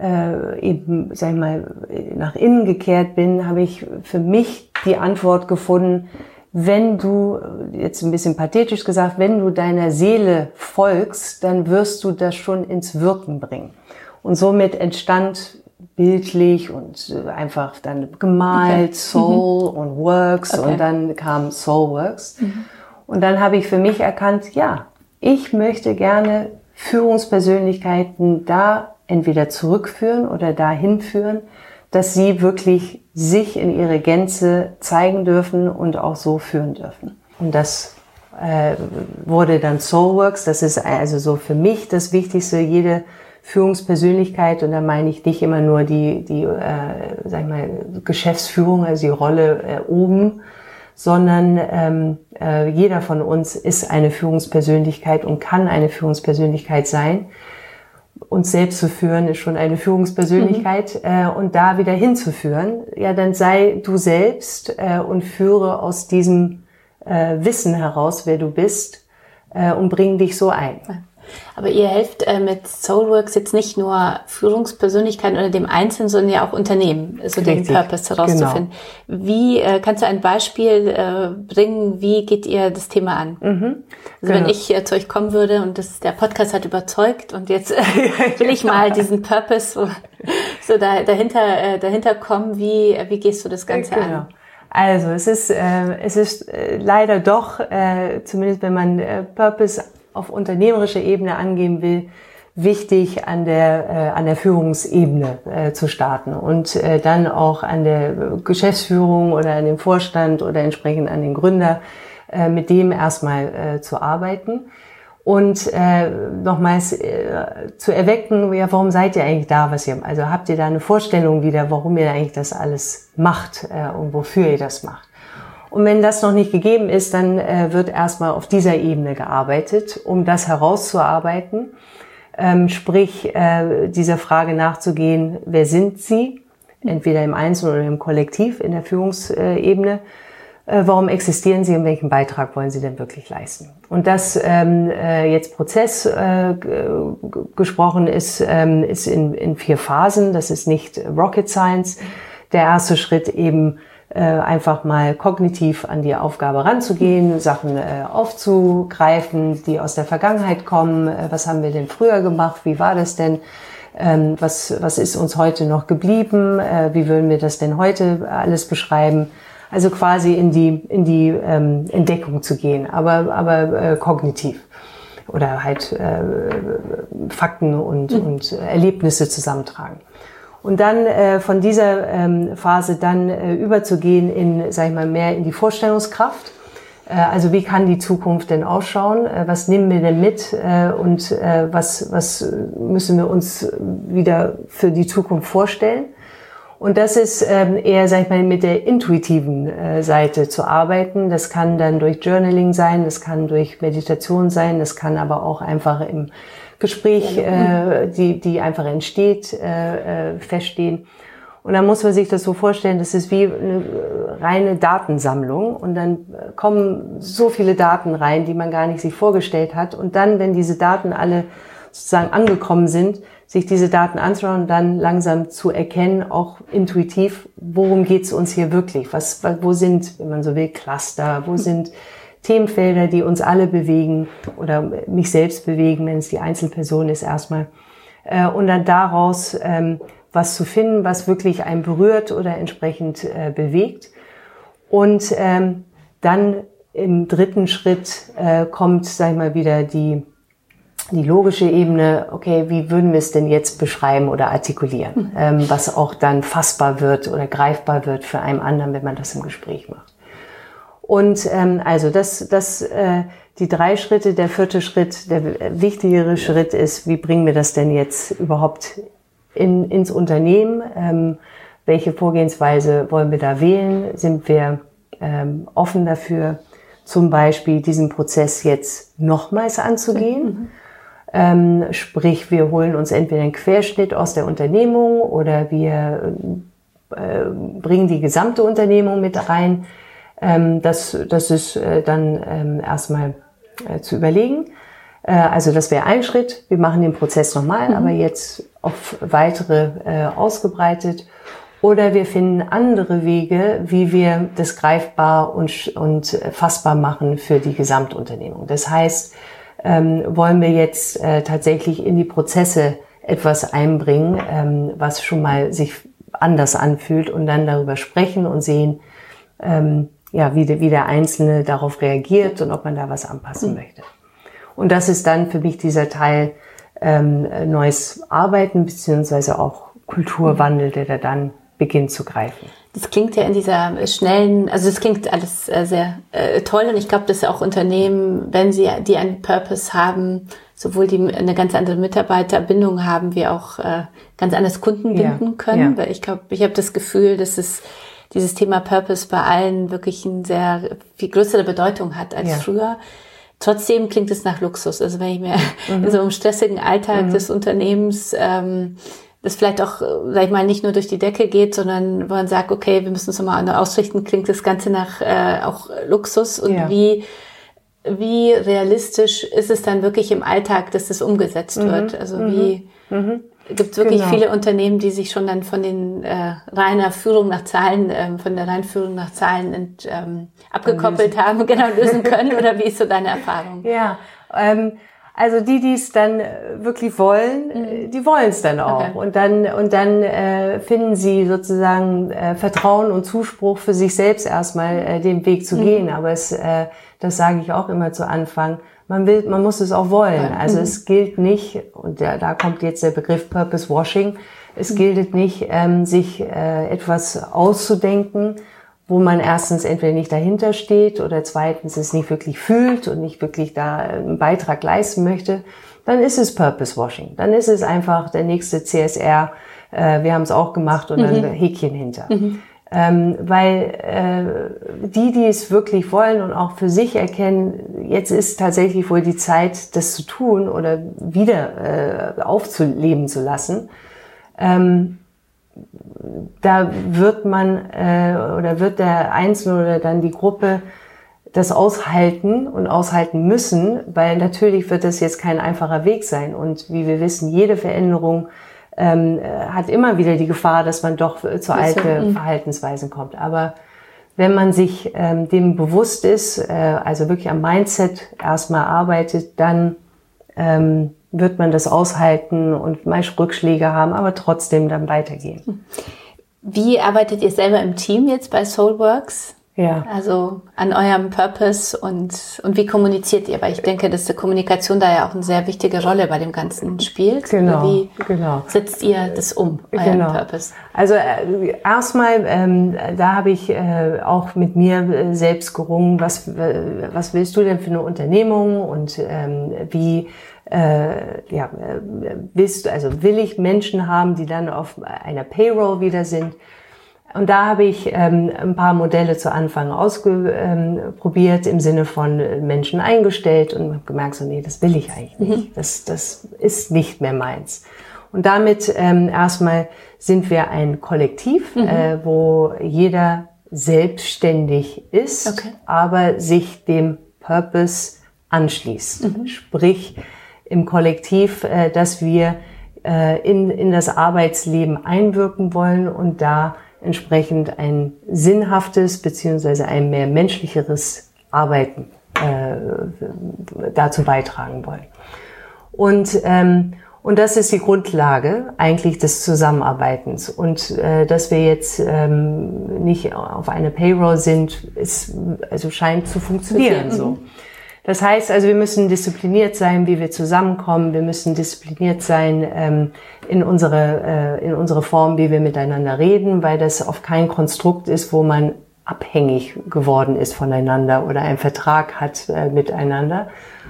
äh, äh, eben, sag ich mal, nach innen gekehrt bin, habe ich für mich die Antwort gefunden, wenn du, jetzt ein bisschen pathetisch gesagt, wenn du deiner Seele folgst, dann wirst du das schon ins Wirken bringen. Und somit entstand bildlich und einfach dann gemalt, okay. Soul mhm. und Works okay. und dann kam Soul Works. Mhm. Und dann habe ich für mich erkannt, ja, ich möchte gerne Führungspersönlichkeiten da entweder zurückführen oder dahin führen, dass sie wirklich sich in ihre Gänze zeigen dürfen und auch so führen dürfen. Und das äh, wurde dann Soulworks. Das ist also so für mich das Wichtigste. Jede Führungspersönlichkeit und da meine ich nicht immer nur die, die äh, sag ich mal, Geschäftsführung, also die Rolle äh, oben, sondern ähm, äh, jeder von uns ist eine Führungspersönlichkeit und kann eine Führungspersönlichkeit sein. Uns selbst zu führen ist schon eine Führungspersönlichkeit mhm. äh, und da wieder hinzuführen, ja, dann sei du selbst äh, und führe aus diesem äh, Wissen heraus, wer du bist äh, und bring dich so ein. Aber ihr helft äh, mit Soulworks jetzt nicht nur Führungspersönlichkeiten oder dem Einzelnen, sondern ja auch Unternehmen, so den Purpose herauszufinden. Genau. Wie äh, kannst du ein Beispiel äh, bringen? Wie geht ihr das Thema an? Mhm. Also genau. wenn ich äh, zu euch kommen würde und das, der Podcast hat überzeugt und jetzt äh, will ich mal diesen Purpose so, so da, dahinter, äh, dahinter kommen, wie, wie gehst du das Ganze genau. an? Also es ist, äh, es ist äh, leider doch, äh, zumindest wenn man äh, Purpose auf unternehmerischer Ebene angehen will, wichtig an der, äh, an der Führungsebene äh, zu starten und äh, dann auch an der Geschäftsführung oder an dem Vorstand oder entsprechend an den Gründer, äh, mit dem erstmal äh, zu arbeiten und äh, nochmals äh, zu erwecken, ja, warum seid ihr eigentlich da, was ihr, also habt ihr da eine Vorstellung wieder, warum ihr eigentlich das alles macht äh, und wofür ihr das macht. Und wenn das noch nicht gegeben ist, dann äh, wird erstmal auf dieser Ebene gearbeitet, um das herauszuarbeiten. Ähm, sprich, äh, dieser Frage nachzugehen, wer sind Sie? Entweder im Einzelnen oder im Kollektiv in der Führungsebene. Äh, warum existieren Sie und welchen Beitrag wollen Sie denn wirklich leisten? Und das ähm, äh, jetzt Prozess äh, gesprochen ist, ähm, ist in, in vier Phasen. Das ist nicht Rocket Science. Der erste Schritt eben äh, einfach mal kognitiv an die Aufgabe ranzugehen, Sachen äh, aufzugreifen, die aus der Vergangenheit kommen. Äh, was haben wir denn früher gemacht? Wie war das denn? Ähm, was, was ist uns heute noch geblieben? Äh, wie würden wir das denn heute alles beschreiben? Also quasi in die, in die ähm, Entdeckung zu gehen, aber, aber äh, kognitiv oder halt äh, Fakten und, mhm. und Erlebnisse zusammentragen. Und dann äh, von dieser ähm, Phase dann äh, überzugehen in, sag ich mal, mehr in die Vorstellungskraft. Äh, also wie kann die Zukunft denn ausschauen? Äh, was nehmen wir denn mit? Äh, und äh, was, was müssen wir uns wieder für die Zukunft vorstellen? Und das ist ähm, eher, sag ich mal, mit der intuitiven äh, Seite zu arbeiten. Das kann dann durch Journaling sein, das kann durch Meditation sein, das kann aber auch einfach im Gespräch, äh, die, die einfach entsteht, äh, äh, feststehen. Und dann muss man sich das so vorstellen, das ist wie eine reine Datensammlung und dann kommen so viele Daten rein, die man gar nicht sich vorgestellt hat. Und dann, wenn diese Daten alle sozusagen angekommen sind, sich diese Daten anzuschauen und dann langsam zu erkennen, auch intuitiv, worum geht es uns hier wirklich? Was, wo sind, wenn man so will, Cluster? Wo sind Themenfelder, die uns alle bewegen oder mich selbst bewegen, wenn es die Einzelperson ist erstmal? Äh, und dann daraus ähm, was zu finden, was wirklich einen berührt oder entsprechend äh, bewegt. Und ähm, dann im dritten Schritt äh, kommt, sag ich mal, wieder die, die logische Ebene, okay, wie würden wir es denn jetzt beschreiben oder artikulieren, mhm. ähm, was auch dann fassbar wird oder greifbar wird für einen anderen, wenn man das im Gespräch macht. Und ähm, also das, das, äh, die drei Schritte, der vierte Schritt, der wichtigere Schritt ist, wie bringen wir das denn jetzt überhaupt in, ins Unternehmen? Ähm, welche Vorgehensweise wollen wir da wählen? Sind wir ähm, offen dafür, zum Beispiel diesen Prozess jetzt nochmals anzugehen? Mhm. Ähm, sprich, wir holen uns entweder einen Querschnitt aus der Unternehmung oder wir äh, bringen die gesamte Unternehmung mit rein. Ähm, das, das ist äh, dann ähm, erstmal äh, zu überlegen. Äh, also das wäre ein Schritt. Wir machen den Prozess nochmal, mhm. aber jetzt auf weitere äh, ausgebreitet. Oder wir finden andere Wege, wie wir das greifbar und, und fassbar machen für die Gesamtunternehmung. Das heißt, ähm, wollen wir jetzt äh, tatsächlich in die Prozesse etwas einbringen, ähm, was schon mal sich anders anfühlt und dann darüber sprechen und sehen, ähm, ja, wie, de, wie der Einzelne darauf reagiert und ob man da was anpassen mhm. möchte. Und das ist dann für mich dieser Teil ähm, neues Arbeiten beziehungsweise auch Kulturwandel, der da dann beginnt zu greifen. Das klingt ja in dieser schnellen, also das klingt alles äh, sehr äh, toll und ich glaube, dass auch Unternehmen, wenn sie die einen Purpose haben, sowohl die eine ganz andere Mitarbeiterbindung haben, wie auch äh, ganz anders Kunden binden ja, können. Ja. Weil ich glaube, ich habe das Gefühl, dass es dieses Thema Purpose bei allen wirklich eine sehr viel größere Bedeutung hat als ja. früher. Trotzdem klingt es nach Luxus. Also wenn ich mir mhm. in so einem stressigen Alltag mhm. des Unternehmens ähm, das vielleicht auch, sag ich mal, nicht nur durch die Decke geht, sondern wo man sagt, okay, wir müssen uns nochmal ausrichten, klingt das Ganze nach äh, auch Luxus und ja. wie wie realistisch ist es dann wirklich im Alltag, dass das umgesetzt mhm. wird? Also mhm. wie mhm. Gibt es wirklich genau. viele Unternehmen, die sich schon dann von den äh, reiner Führung nach Zahlen, ähm, von der reinen Führung nach Zahlen ent, ähm, abgekoppelt haben, genau lösen können? Oder wie ist so deine Erfahrung? Ja, ähm, also die, die es dann äh, wirklich wollen, mhm. die wollen es dann auch. Okay. Und dann, und dann äh, finden sie sozusagen äh, Vertrauen und Zuspruch für sich selbst erstmal äh, den Weg zu mhm. gehen. Aber es, äh, das sage ich auch immer zu Anfang, man will, man muss es auch wollen. Also mhm. es gilt nicht, und da, da kommt jetzt der Begriff Purpose Washing, es mhm. gilt nicht, ähm, sich äh, etwas auszudenken, wo man erstens entweder nicht dahinter steht oder zweitens es nicht wirklich fühlt und nicht wirklich da einen Beitrag leisten möchte, dann ist es Purpose Washing. Dann ist es einfach der nächste CSR. Äh, wir haben es auch gemacht und mhm. dann Häkchen hinter. Mhm. Ähm, weil äh, die, die es wirklich wollen und auch für sich erkennen, jetzt ist tatsächlich wohl die Zeit, das zu tun oder wieder äh, aufzuleben zu lassen, ähm, da wird man äh, oder wird der Einzelne oder dann die Gruppe das aushalten und aushalten müssen, weil natürlich wird das jetzt kein einfacher Weg sein. Und wie wir wissen, jede Veränderung ähm, hat immer wieder die Gefahr, dass man doch zu alten mhm. Verhaltensweisen kommt. Aber wenn man sich ähm, dem bewusst ist, äh, also wirklich am Mindset erstmal arbeitet, dann ähm, wird man das aushalten und meist Rückschläge haben, aber trotzdem dann weitergehen. Wie arbeitet ihr selber im Team jetzt bei Soulworks? Ja. Also an eurem Purpose und, und wie kommuniziert ihr? Weil ich denke, dass die Kommunikation da ja auch eine sehr wichtige Rolle bei dem Ganzen spielt. Genau. Wie genau. setzt ihr das um, euren genau. Purpose? Also äh, erstmal, ähm, da habe ich äh, auch mit mir äh, selbst gerungen, was, äh, was willst du denn für eine Unternehmung und ähm, wie äh, ja, äh, willst du, also will ich Menschen haben, die dann auf einer Payroll wieder sind. Und da habe ich ähm, ein paar Modelle zu Anfang ausprobiert im Sinne von Menschen eingestellt und habe gemerkt, so nee, das will ich eigentlich nicht. Mhm. Das, das ist nicht mehr meins. Und damit ähm, erstmal sind wir ein Kollektiv, mhm. äh, wo jeder selbstständig ist, okay. aber sich dem Purpose anschließt. Mhm. Sprich, im Kollektiv, äh, dass wir äh, in, in das Arbeitsleben einwirken wollen und da entsprechend ein sinnhaftes beziehungsweise ein mehr menschlicheres Arbeiten äh, dazu beitragen wollen. Und, ähm, und das ist die Grundlage eigentlich des Zusammenarbeitens. Und äh, dass wir jetzt ähm, nicht auf eine Payroll sind, ist, also scheint zu funktionieren so. Das heißt also, wir müssen diszipliniert sein, wie wir zusammenkommen. Wir müssen diszipliniert sein ähm, in, unsere, äh, in unsere Form, wie wir miteinander reden, weil das auf kein Konstrukt ist, wo man abhängig geworden ist voneinander oder einen Vertrag hat äh, miteinander,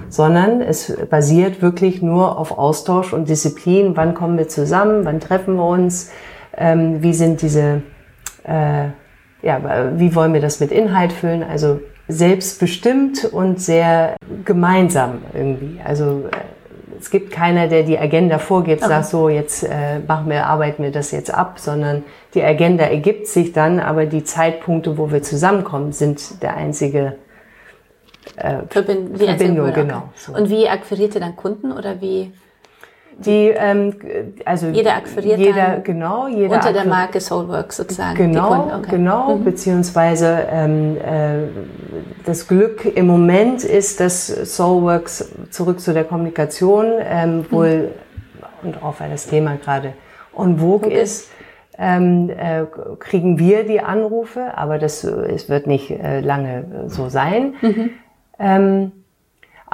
sondern es basiert wirklich nur auf Austausch und Disziplin. Wann kommen wir zusammen? Wann treffen wir uns? Ähm, wie sind diese, äh, ja, wie wollen wir das mit Inhalt füllen? Also selbstbestimmt und sehr gemeinsam irgendwie. Also äh, es gibt keiner, der die Agenda vorgibt, sagt so, jetzt äh, machen wir, arbeiten wir das jetzt ab, sondern die Agenda ergibt sich dann, aber die Zeitpunkte, wo wir zusammenkommen, sind der einzige äh, Verbind Verbindung. Genau. So. Und wie akquiriert ihr dann Kunden oder wie? Die, ähm, also jeder akquiriert jeder, genau, jeder unter der Marke Soulworks sozusagen. Genau, okay. genau, mhm. beziehungsweise ähm, äh, das Glück im Moment ist, dass Soulworks zurück zu der Kommunikation ähm, wohl mhm. und auch weil das Thema gerade en vogue okay. ist. Ähm, äh, kriegen wir die Anrufe, aber das es wird nicht äh, lange so sein. Mhm. Ähm,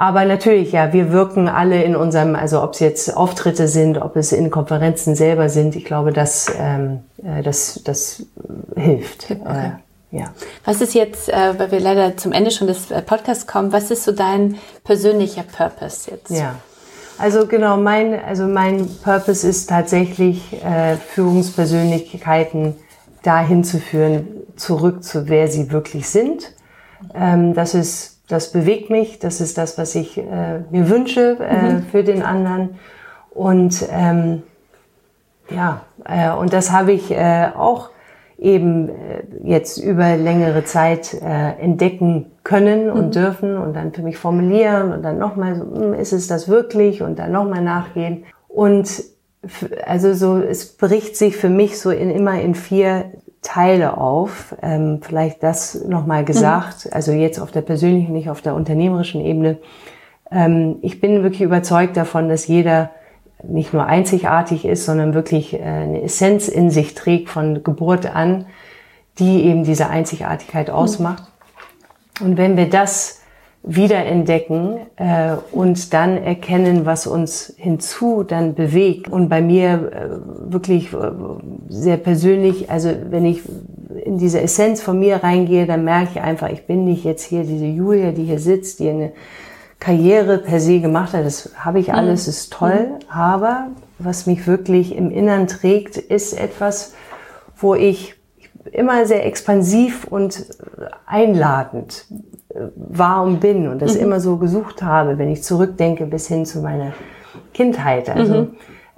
aber natürlich, ja, wir wirken alle in unserem, also ob es jetzt Auftritte sind, ob es in Konferenzen selber sind, ich glaube, das, ähm, äh, das, das hilft. Okay. Äh, ja. Was ist jetzt, äh, weil wir leider zum Ende schon des äh, Podcasts kommen, was ist so dein persönlicher Purpose jetzt? Ja. Also genau, mein, also mein Purpose ist tatsächlich, äh, Führungspersönlichkeiten dahin zu führen, zurück zu wer sie wirklich sind. Ähm, das ist das bewegt mich, das ist das, was ich äh, mir wünsche äh, mhm. für den anderen. Und ähm, ja, äh, und das habe ich äh, auch eben äh, jetzt über längere Zeit äh, entdecken können und mhm. dürfen und dann für mich formulieren und dann nochmal, so, hm, ist es das wirklich und dann nochmal nachgehen. Und also so, es bricht sich für mich so in, immer in vier Teile auf. Ähm, vielleicht das nochmal gesagt, mhm. also jetzt auf der persönlichen, nicht auf der unternehmerischen Ebene. Ähm, ich bin wirklich überzeugt davon, dass jeder nicht nur einzigartig ist, sondern wirklich äh, eine Essenz in sich trägt von Geburt an, die eben diese Einzigartigkeit ausmacht. Mhm. Und wenn wir das wiederentdecken äh, und dann erkennen, was uns hinzu dann bewegt. Und bei mir äh, wirklich äh, sehr persönlich, also wenn ich in diese Essenz von mir reingehe, dann merke ich einfach, ich bin nicht jetzt hier diese Julia, die hier sitzt, die eine Karriere per se gemacht hat. Das habe ich alles, mhm. ist toll. Mhm. Aber was mich wirklich im Innern trägt, ist etwas, wo ich immer sehr expansiv und einladend war und bin und das mhm. immer so gesucht habe, wenn ich zurückdenke bis hin zu meiner Kindheit. Also, mhm.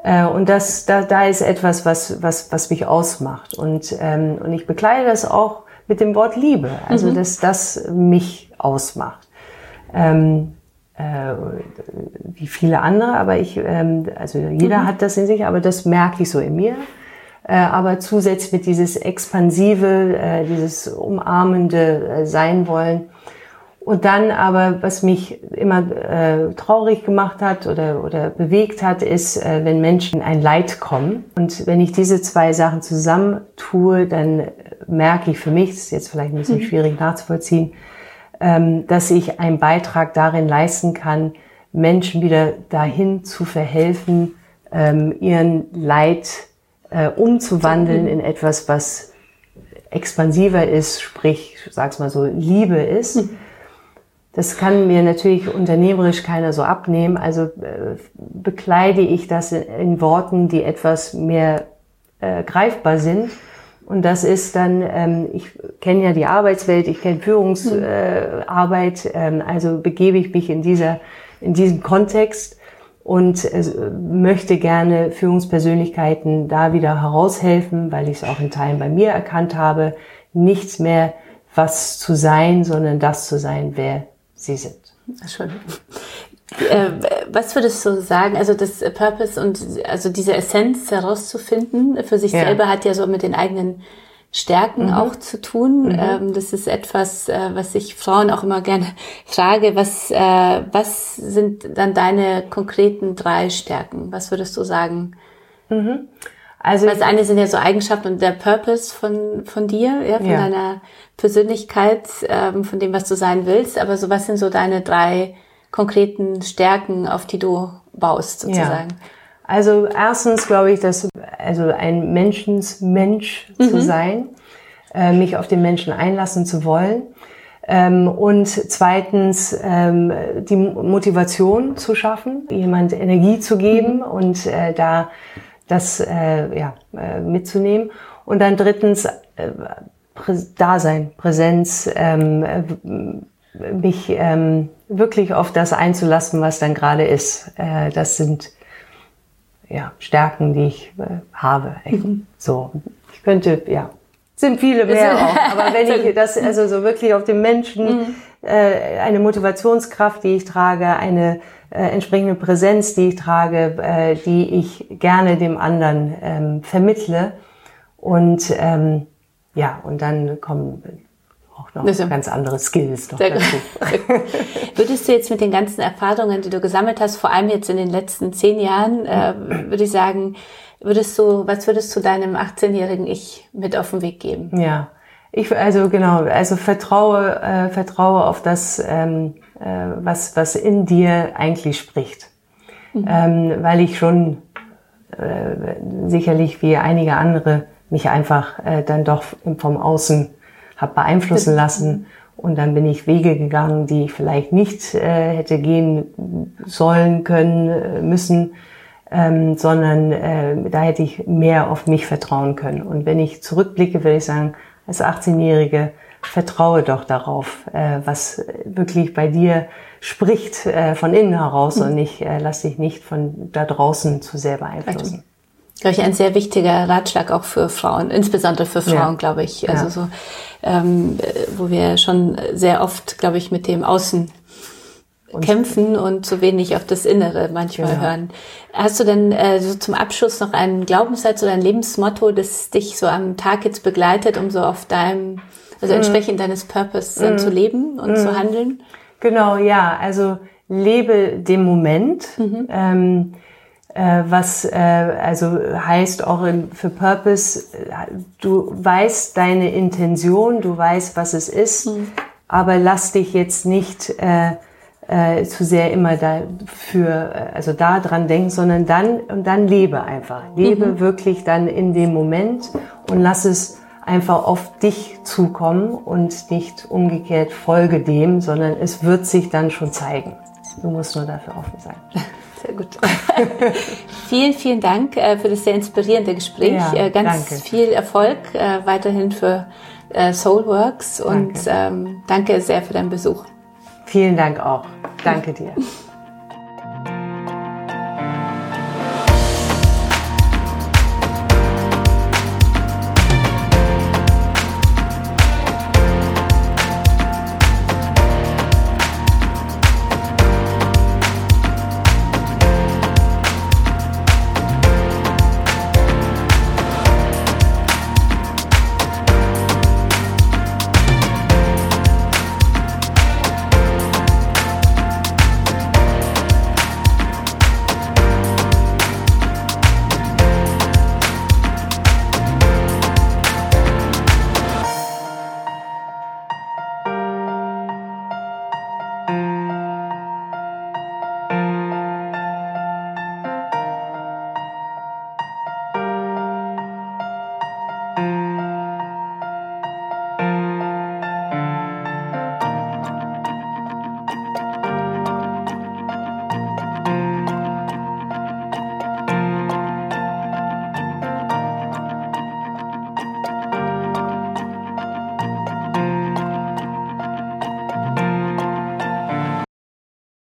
äh, und das, da, da ist etwas, was, was, was mich ausmacht. Und, ähm, und ich bekleide das auch mit dem Wort Liebe, also mhm. dass das mich ausmacht. Ähm, äh, wie viele andere, aber ich, ähm, also jeder mhm. hat das in sich, aber das merke ich so in mir. Äh, aber zusätzlich mit dieses expansive, äh, dieses umarmende äh, Sein wollen, und dann aber, was mich immer äh, traurig gemacht hat oder, oder bewegt hat, ist, äh, wenn Menschen ein Leid kommen. Und wenn ich diese zwei Sachen zusammen tue, dann merke ich für mich, das ist jetzt vielleicht ein bisschen mhm. schwierig nachzuvollziehen, ähm, dass ich einen Beitrag darin leisten kann, Menschen wieder dahin zu verhelfen, ähm, ihren Leid äh, umzuwandeln in etwas, was expansiver ist, sprich, sag's mal so, Liebe ist. Mhm das kann mir natürlich unternehmerisch keiner so abnehmen. Also äh, bekleide ich das in, in, Worten, die etwas mehr äh, greifbar sind. Und das ist dann, ähm, ich kenne ja die Arbeitswelt, ich kenne Führungsarbeit, äh, ähm, also begebe ich mich in dieser, in diesem Kontext und äh, möchte gerne Führungspersönlichkeiten da wieder heraushelfen, weil ich es auch in Teilen bei mir erkannt habe, nichts mehr was zu sein, sondern das zu sein, wer sie sind. Schon. Äh, was würdest du sagen, also das Purpose und also diese Essenz herauszufinden für sich ja. selber hat ja so mit den eigenen Stärken mhm. auch zu tun. Mhm. Ähm, das ist etwas, äh, was ich Frauen auch immer gerne frage. Was, äh, was sind dann deine konkreten drei Stärken? Was würdest du sagen? Mhm. Also das eine sind ja so Eigenschaften und der Purpose von, von dir, ja, von ja. deiner Persönlichkeit, ähm, von dem, was du sein willst. Aber so was sind so deine drei konkreten Stärken, auf die du baust, sozusagen? Ja. Also erstens glaube ich, dass also ein Menschensmensch mhm. zu sein, äh, mich auf den Menschen einlassen zu wollen. Ähm, und zweitens ähm, die Motivation zu schaffen, jemand Energie zu geben mhm. und äh, da das äh, ja, äh, mitzunehmen. Und dann drittens äh, Dasein, Präsenz, ähm, äh, mich ähm, wirklich auf das einzulassen, was dann gerade ist. Äh, das sind ja, Stärken, die ich äh, habe. Mhm. So, ich könnte, ja, sind viele mehr auch. Aber wenn ich das also so wirklich auf den Menschen, mhm. äh, eine Motivationskraft, die ich trage, eine äh, entsprechende Präsenz, die ich trage, äh, die ich gerne dem anderen ähm, vermittle. Und ähm, ja, und dann kommen auch noch ja ganz andere Skills noch dazu. Würdest du jetzt mit den ganzen Erfahrungen, die du gesammelt hast, vor allem jetzt in den letzten zehn Jahren, äh, würde ich sagen, würdest du, was würdest du deinem 18-jährigen Ich mit auf den Weg geben? Ja, ich also genau, also vertraue, äh, vertraue auf das, ähm, äh, was was in dir eigentlich spricht, mhm. ähm, weil ich schon äh, sicherlich wie einige andere mich einfach äh, dann doch vom Außen habe beeinflussen lassen und dann bin ich Wege gegangen, die ich vielleicht nicht äh, hätte gehen sollen, können, äh, müssen, ähm, sondern äh, da hätte ich mehr auf mich vertrauen können. Und wenn ich zurückblicke, würde ich sagen, als 18-Jährige vertraue doch darauf, äh, was wirklich bei dir spricht äh, von innen heraus mhm. und nicht äh, lass dich nicht von da draußen zu sehr beeinflussen glaube ich, ein sehr wichtiger Ratschlag auch für Frauen, insbesondere für Frauen, ja. glaube ich. Also ja. so, ähm, wo wir schon sehr oft, glaube ich, mit dem Außen und kämpfen und zu wenig auf das Innere manchmal genau. hören. Hast du denn äh, so zum Abschluss noch einen Glaubenssatz oder ein Lebensmotto, das dich so am Tag jetzt begleitet, um so auf deinem, also mhm. entsprechend deines Purpose äh, zu leben und zu handeln? Genau, ja. Also lebe dem Moment. Mhm. Ähm, äh, was äh, also heißt auch in, für Purpose, du weißt deine Intention, du weißt, was es ist, mhm. aber lass dich jetzt nicht äh, äh, zu sehr immer dafür, also da dran denken, sondern dann und dann lebe einfach, lebe mhm. wirklich dann in dem Moment und lass es einfach auf dich zukommen und nicht umgekehrt folge dem, sondern es wird sich dann schon zeigen. Du musst nur dafür offen sein. Sehr gut. vielen, vielen Dank äh, für das sehr inspirierende Gespräch. Ja, äh, Ganz danke. viel Erfolg äh, weiterhin für Soulworks und danke. Ähm, danke sehr für deinen Besuch. Vielen Dank auch. Danke dir.